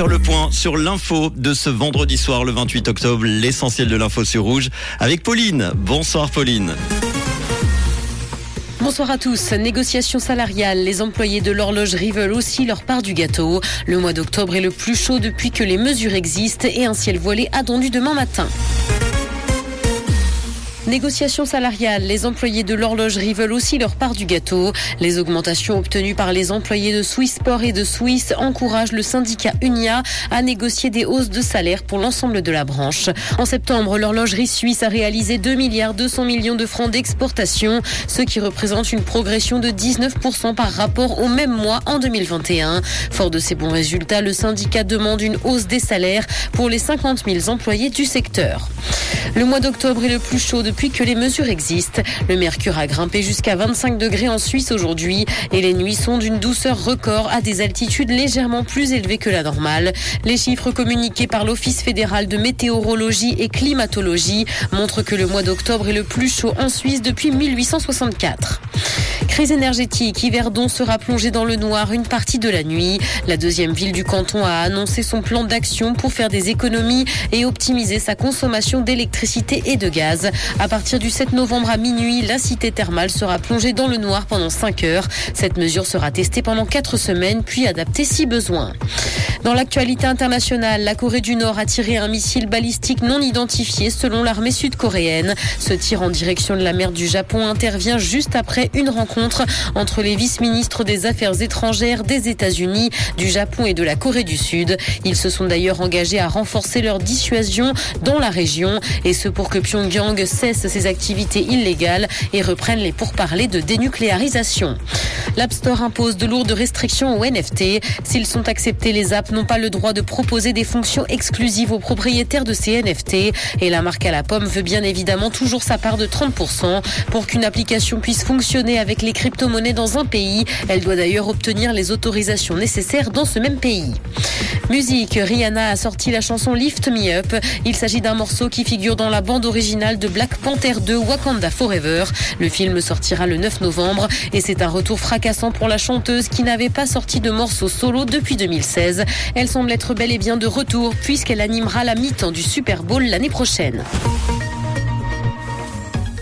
faire le point sur l'info de ce vendredi soir, le 28 octobre, l'essentiel de l'info sur Rouge, avec Pauline. Bonsoir Pauline. Bonsoir à tous. Négociations salariales. Les employés de l'horlogerie veulent aussi leur part du gâteau. Le mois d'octobre est le plus chaud depuis que les mesures existent et un ciel voilé attendu demain matin. Négociations salariales. Les employés de l'horlogerie veulent aussi leur part du gâteau. Les augmentations obtenues par les employés de Swissport et de Swiss encouragent le syndicat Unia à négocier des hausses de salaire pour l'ensemble de la branche. En septembre, l'horlogerie suisse a réalisé 2 milliards 200 millions de francs d'exportation, ce qui représente une progression de 19% par rapport au même mois en 2021. Fort de ces bons résultats, le syndicat demande une hausse des salaires pour les 50 000 employés du secteur. Le mois d'octobre est le plus chaud depuis que les mesures existent. Le mercure a grimpé jusqu'à 25 degrés en Suisse aujourd'hui et les nuits sont d'une douceur record à des altitudes légèrement plus élevées que la normale. Les chiffres communiqués par l'Office fédéral de météorologie et climatologie montrent que le mois d'octobre est le plus chaud en Suisse depuis 1864. Crise énergétique, Yverdon sera plongé dans le noir une partie de la nuit. La deuxième ville du canton a annoncé son plan d'action pour faire des économies et optimiser sa consommation d'électricité et de gaz. À partir du 7 novembre à minuit, la cité thermale sera plongée dans le noir pendant 5 heures. Cette mesure sera testée pendant 4 semaines puis adaptée si besoin. Dans l'actualité internationale, la Corée du Nord a tiré un missile balistique non identifié selon l'armée sud-coréenne. Ce tir en direction de la mer du Japon intervient juste après une rencontre entre les vice-ministres des Affaires étrangères des États-Unis, du Japon et de la Corée du Sud. Ils se sont d'ailleurs engagés à renforcer leur dissuasion dans la région et ce pour que Pyongyang cesse ses activités illégales et reprenne les pourparlers de dénucléarisation. L'App Store impose de lourdes restrictions aux NFT. S'ils sont acceptés, les apps n'ont pas le droit de proposer des fonctions exclusives aux propriétaires de ces NFT. Et la marque à la pomme veut bien évidemment toujours sa part de 30%. Pour qu'une application puisse fonctionner avec les crypto-monnaies dans un pays, elle doit d'ailleurs obtenir les autorisations nécessaires dans ce même pays. Musique, Rihanna a sorti la chanson Lift Me Up. Il s'agit d'un morceau qui figure dans la bande originale de Black Panther 2 Wakanda Forever. Le film sortira le 9 novembre et c'est un retour fracassant pour la chanteuse qui n'avait pas sorti de morceau solo depuis 2016. Elle semble être bel et bien de retour puisqu'elle animera la mi-temps du Super Bowl l'année prochaine.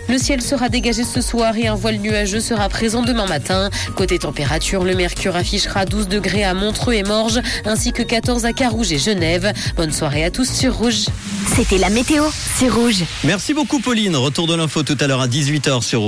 Le ciel sera dégagé ce soir et un voile nuageux sera présent demain matin. Côté température, le mercure affichera 12 degrés à Montreux et Morges, ainsi que 14 à Carouge et Genève. Bonne soirée à tous sur Rouge. C'était la météo, c'est Rouge. Merci beaucoup Pauline. Retour de l'info tout à l'heure à 18h sur